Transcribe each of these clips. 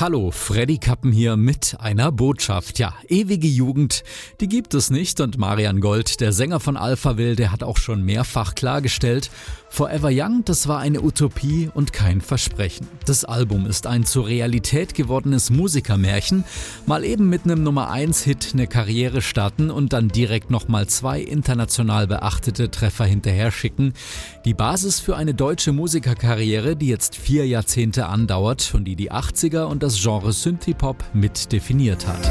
Hallo, Freddy Kappen hier mit einer Botschaft. Ja, ewige Jugend, die gibt es nicht und Marian Gold, der Sänger von Alphaville, der hat auch schon mehrfach klargestellt, Forever Young, das war eine Utopie und kein Versprechen. Das Album ist ein zur Realität gewordenes Musikermärchen, mal eben mit einem Nummer 1 Hit eine Karriere starten und dann direkt nochmal zwei international beachtete Treffer hinterher schicken. Die Basis für eine deutsche Musikerkarriere, die jetzt vier Jahrzehnte andauert und die die 80er und das Genre Synthie-Pop mit definiert hat.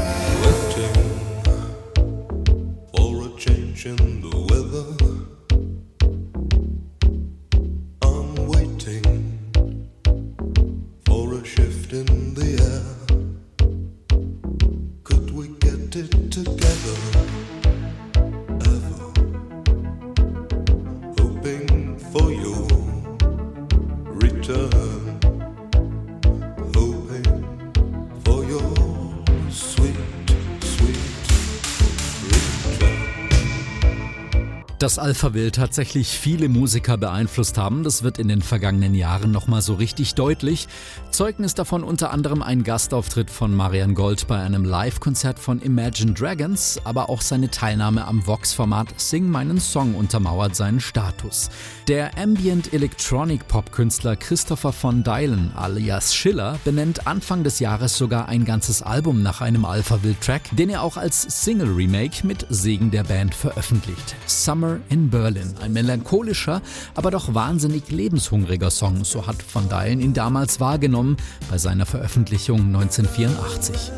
Dass Alpha Will tatsächlich viele Musiker beeinflusst haben, das wird in den vergangenen Jahren nochmal so richtig deutlich. Zeugnis davon unter anderem ein Gastauftritt von Marian Gold bei einem Live-Konzert von Imagine Dragons, aber auch seine Teilnahme am Vox-Format Sing meinen Song untermauert seinen Status. Der Ambient Electronic Pop-Künstler Christopher von Dylan alias Schiller benennt Anfang des Jahres sogar ein ganzes Album nach einem Alpha Will Track, den er auch als Single-Remake mit Segen der Band veröffentlicht. Summer In Berlin. Ein melancholischer, aber doch wahnsinnig lebenshungriger Song, so hat Van Dylen ihn damals wahrgenommen bei seiner Veröffentlichung 1984.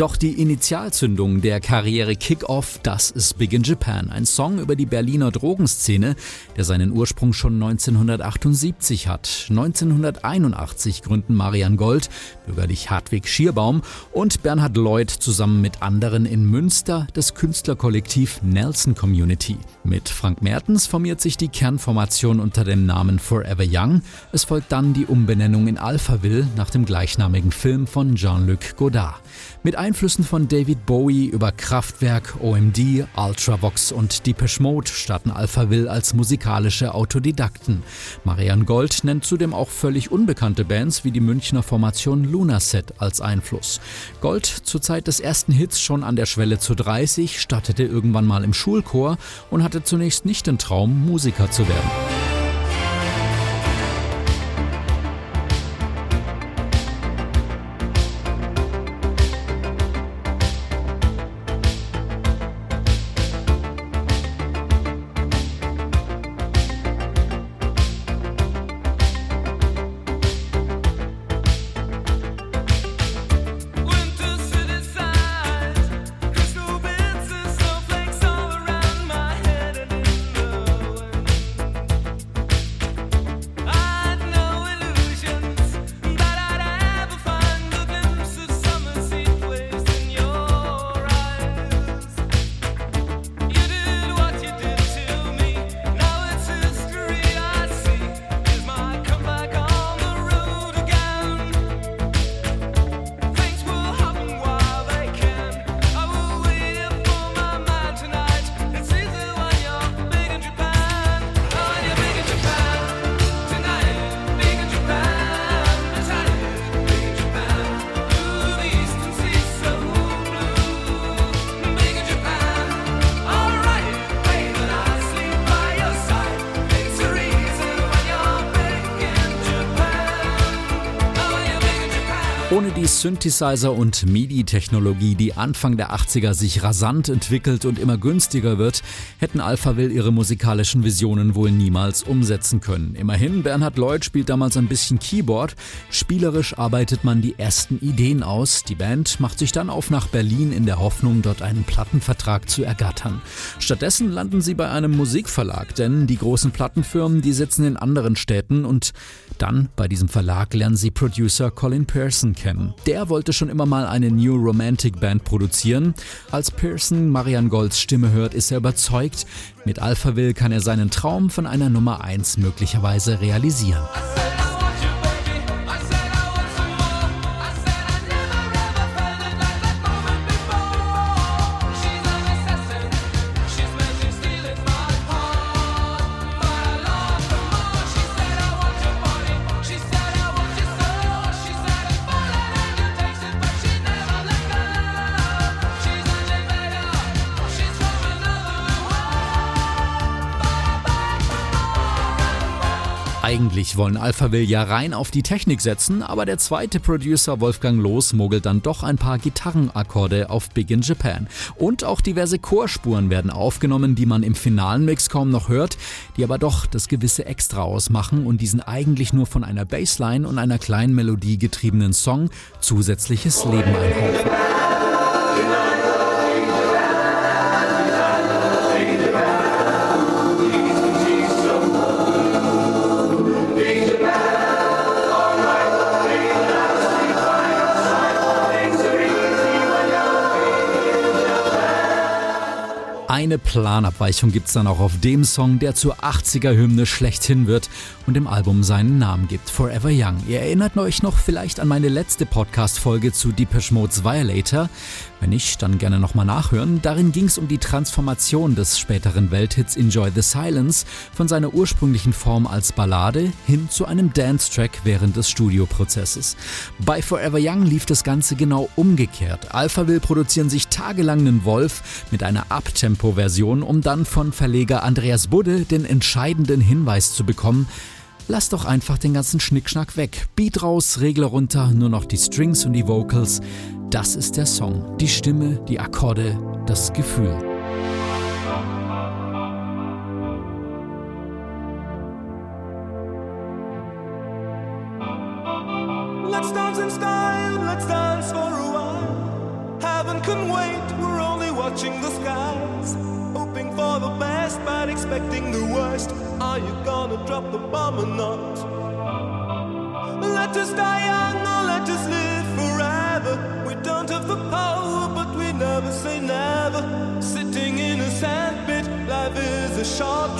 Doch die Initialzündung der Karriere Kick-Off, das ist Big in Japan, ein Song über die Berliner Drogenszene, der seinen Ursprung schon 1978 hat. 1981 gründen Marian Gold, bürgerlich Hartwig Schierbaum und Bernhard Lloyd zusammen mit anderen in Münster das Künstlerkollektiv Nelson Community. Mit Frank Mertens formiert sich die Kernformation unter dem Namen Forever Young. Es folgt dann die Umbenennung in Alphaville nach dem gleichnamigen Film von Jean-Luc Godard. Mit Einflüssen von David Bowie über Kraftwerk, OMD, Ultravox und Depeche Mode starten Alphaville als musikalische Autodidakten. Marianne Gold nennt zudem auch völlig unbekannte Bands wie die Münchner Formation Lunaset als Einfluss. Gold, zur Zeit des ersten Hits schon an der Schwelle zu 30, startete irgendwann mal im Schulchor und hatte zunächst nicht den Traum, Musiker zu werden. Synthesizer- und MIDI-Technologie, die Anfang der 80er sich rasant entwickelt und immer günstiger wird, hätten Alphaville ihre musikalischen Visionen wohl niemals umsetzen können. Immerhin, Bernhard Lloyd spielt damals ein bisschen Keyboard. Spielerisch arbeitet man die ersten Ideen aus. Die Band macht sich dann auf nach Berlin in der Hoffnung, dort einen Plattenvertrag zu ergattern. Stattdessen landen sie bei einem Musikverlag, denn die großen Plattenfirmen, die sitzen in anderen Städten und dann bei diesem Verlag lernen sie Producer Colin Pearson kennen. Der wollte schon immer mal eine New Romantic Band produzieren. Als Pearson Marian Golds Stimme hört, ist er überzeugt, mit Alphaville kann er seinen Traum von einer Nummer 1 möglicherweise realisieren. Eigentlich wollen Alphaville ja rein auf die Technik setzen, aber der zweite Producer Wolfgang Loos mogelt dann doch ein paar Gitarrenakkorde auf Big in Japan. Und auch diverse Chorspuren werden aufgenommen, die man im finalen Mix kaum noch hört, die aber doch das gewisse Extra ausmachen und diesen eigentlich nur von einer Bassline und einer kleinen Melodie getriebenen Song zusätzliches Leben einhauchen. Eine Planabweichung gibt's dann auch auf dem Song, der zur 80er-Hymne schlechthin wird und dem Album seinen Namen gibt, Forever Young. Ihr erinnert euch noch vielleicht an meine letzte Podcast-Folge zu Depeche Mode's Violator. Wenn nicht, dann gerne nochmal nachhören. Darin ging es um die Transformation des späteren Welthits Enjoy the Silence von seiner ursprünglichen Form als Ballade hin zu einem Dance-Track während des Studioprozesses. Bei Forever Young lief das Ganze genau umgekehrt. Alphaville produzieren sich tagelang einen Wolf mit einer Abtempo-Version, um dann von Verleger Andreas Budde den entscheidenden Hinweis zu bekommen, Lass doch einfach den ganzen Schnickschnack weg. Beat raus, Regler runter, nur noch die Strings und die Vocals. Das ist der Song. Die Stimme, die Akkorde, das Gefühl.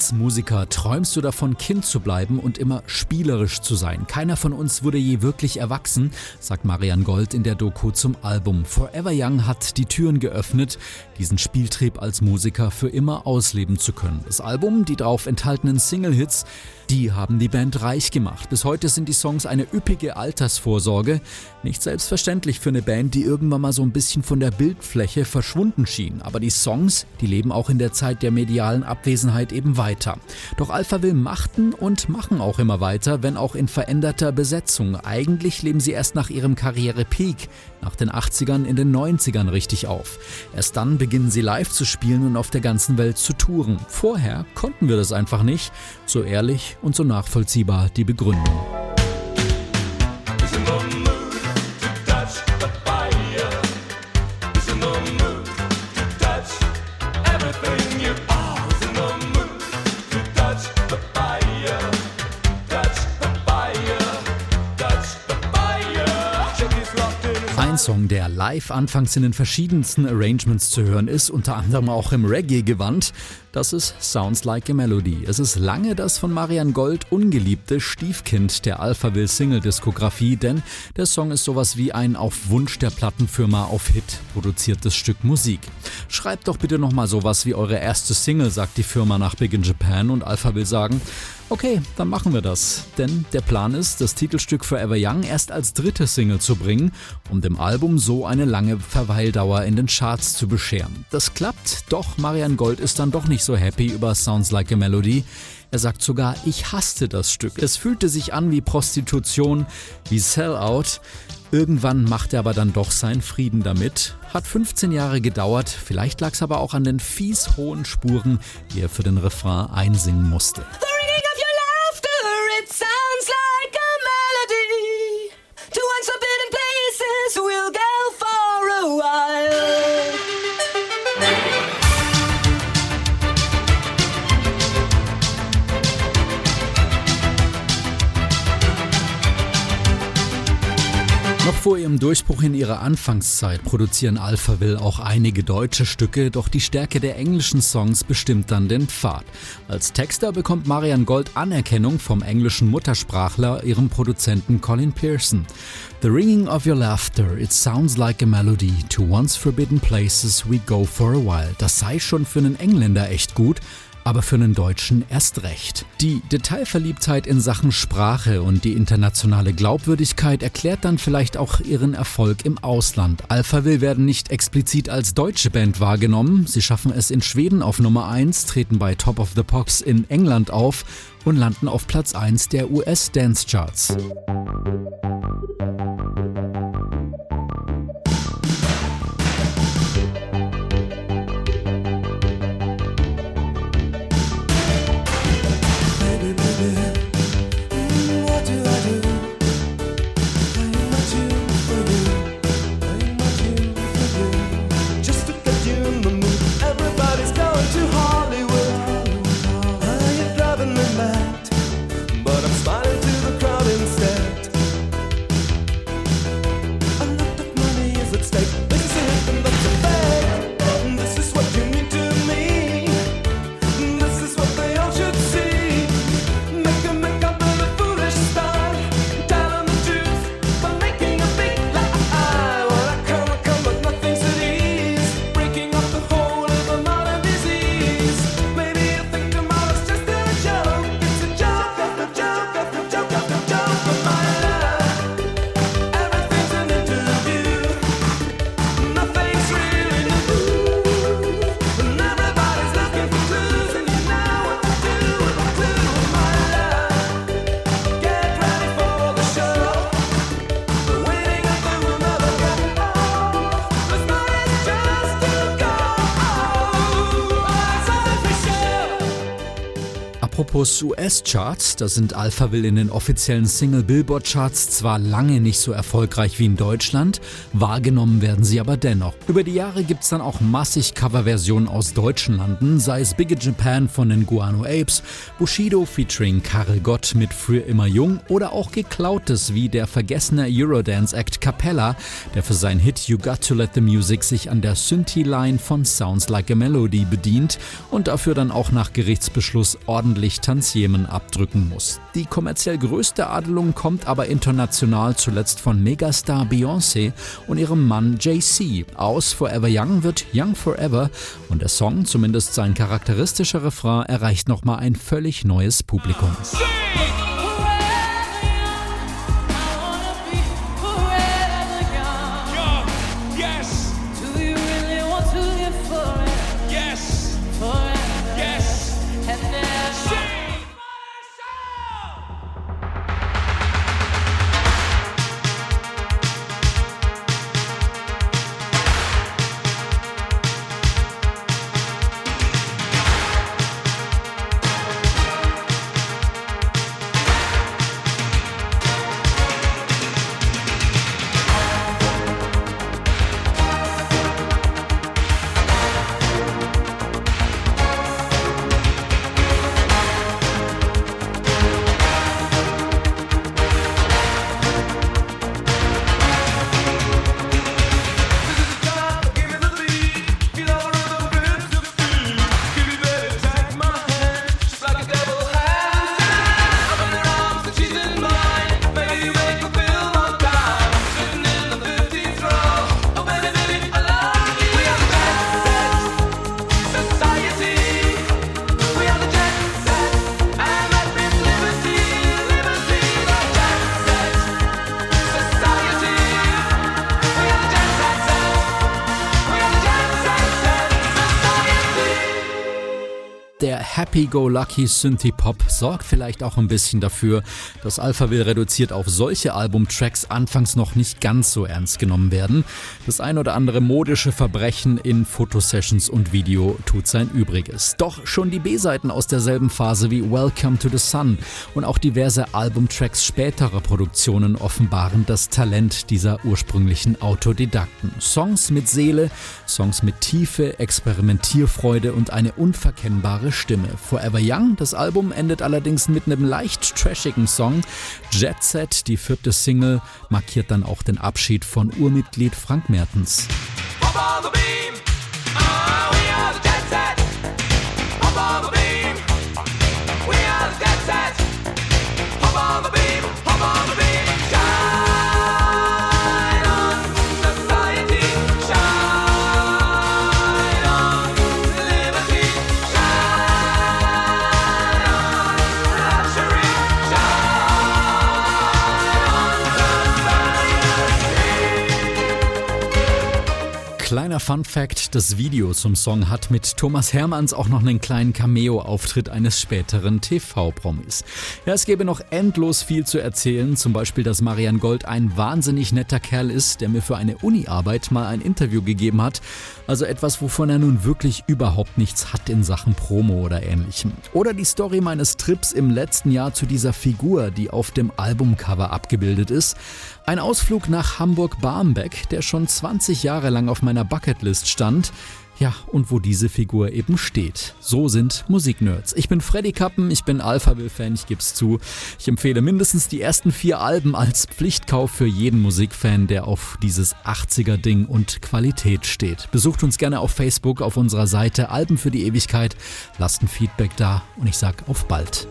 Als Musiker träumst du davon, Kind zu bleiben und immer spielerisch zu sein. Keiner von uns wurde je wirklich erwachsen, sagt Marian Gold in der Doku zum Album. Forever Young hat die Türen geöffnet, diesen Spieltrieb als Musiker für immer ausleben zu können. Das Album, die darauf enthaltenen Single-Hits, die haben die Band reich gemacht. Bis heute sind die Songs eine üppige Altersvorsorge. Nicht selbstverständlich für eine Band, die irgendwann mal so ein bisschen von der Bildfläche verschwunden schien. Aber die Songs, die leben auch in der Zeit der medialen Abwesenheit eben weiter. Doch Alphaville machten und machen auch immer weiter, wenn auch in veränderter Besetzung. Eigentlich leben sie erst nach ihrem Karrierepeak, nach den 80ern in den 90ern richtig auf. Erst dann beginnen sie live zu spielen und auf der ganzen Welt zu touren. Vorher konnten wir das einfach nicht. So ehrlich und so nachvollziehbar die Begründung. Live anfangs in den verschiedensten Arrangements zu hören ist, unter anderem auch im Reggae-Gewand, das ist Sounds Like a Melody. Es ist lange das von Marian Gold ungeliebte Stiefkind der Alphaville Single-Diskografie, denn der Song ist sowas wie ein auf Wunsch der Plattenfirma auf Hit produziertes Stück Musik. Schreibt doch bitte nochmal sowas wie eure erste Single, sagt die Firma nach Big in Japan und Alphaville sagen, Okay, dann machen wir das. Denn der Plan ist, das Titelstück Forever Young erst als dritte Single zu bringen, um dem Album so eine lange Verweildauer in den Charts zu bescheren. Das klappt, doch Marian Gold ist dann doch nicht so happy über Sounds Like a Melody. Er sagt sogar, ich hasste das Stück. Es fühlte sich an wie Prostitution, wie Sellout. Irgendwann macht er aber dann doch seinen Frieden damit. Hat 15 Jahre gedauert, vielleicht lag es aber auch an den fies hohen Spuren, die er für den Refrain einsingen musste. Vor ihrem Durchbruch in ihrer Anfangszeit produzieren Alphaville auch einige deutsche Stücke, doch die Stärke der englischen Songs bestimmt dann den Pfad. Als Texter bekommt Marian Gold Anerkennung vom englischen Muttersprachler, ihrem Produzenten Colin Pearson. The ringing of your laughter, it sounds like a melody. To once forbidden places we go for a while. Das sei schon für einen Engländer echt gut, aber für einen Deutschen erst recht. Die Detailverliebtheit in Sachen Sprache und die internationale Glaubwürdigkeit erklärt dann vielleicht auch ihren Erfolg im Ausland. Alphaville werden nicht explizit als deutsche Band wahrgenommen, sie schaffen es in Schweden auf Nummer 1, treten bei Top of the Pops in England auf und landen auf Platz 1 der US Apropos US-Charts, da sind Alphaville in den offiziellen Single-Billboard-Charts zwar lange nicht so erfolgreich wie in Deutschland, wahrgenommen werden sie aber dennoch. Über die Jahre gibt es dann auch massig Coverversionen aus deutschen Landen, sei es Big Japan von den Guano Apes, Bushido featuring Karel Gott mit Früher immer jung oder auch geklautes wie der vergessene Eurodance-Act Capella, der für seinen Hit You Got to Let the Music sich an der Synthi-Line von Sounds Like a Melody bedient und dafür dann auch nach Gerichtsbeschluss ordentlich Tantiemen abdrücken muss. Die kommerziell größte Adelung kommt aber international zuletzt von Megastar Beyoncé und ihrem Mann Jay-Z. Aus Forever Young wird Young Forever und der Song, zumindest sein charakteristischer Refrain, erreicht nochmal ein völlig neues Publikum. Happy-Go-Lucky Synthie-Pop sorgt vielleicht auch ein bisschen dafür, dass Alphaville reduziert auf solche Albumtracks anfangs noch nicht ganz so ernst genommen werden. Das ein oder andere modische Verbrechen in Fotosessions und Video tut sein Übriges. Doch schon die B-Seiten aus derselben Phase wie Welcome to the Sun und auch diverse Albumtracks späterer Produktionen offenbaren das Talent dieser ursprünglichen Autodidakten. Songs mit Seele, Songs mit Tiefe, Experimentierfreude und eine unverkennbare Stimme. Forever Young, das Album endet allerdings mit einem leicht trashigen Song. Jet Set, die vierte Single, markiert dann auch den Abschied von Urmitglied Frank Mertens. Kleiner Fun Fact: Das Video zum Song hat mit Thomas Hermanns auch noch einen kleinen Cameo-Auftritt eines späteren TV-Promis. Ja, es gäbe noch endlos viel zu erzählen, zum Beispiel, dass Marian Gold ein wahnsinnig netter Kerl ist, der mir für eine Uni-Arbeit mal ein Interview gegeben hat. Also etwas, wovon er nun wirklich überhaupt nichts hat in Sachen Promo oder ähnlichem. Oder die Story meines Trips im letzten Jahr zu dieser Figur, die auf dem Albumcover abgebildet ist. Ein Ausflug nach Hamburg-Barmbek, der schon 20 Jahre lang auf meiner Bucketlist stand. Ja, und wo diese Figur eben steht. So sind Musiknerds. Ich bin Freddy Kappen, ich bin Alphaville-Fan, ich geb's zu. Ich empfehle mindestens die ersten vier Alben als Pflichtkauf für jeden Musikfan, der auf dieses 80er-Ding und Qualität steht. Besucht uns gerne auf Facebook auf unserer Seite Alben für die Ewigkeit, lasst ein Feedback da und ich sag auf bald.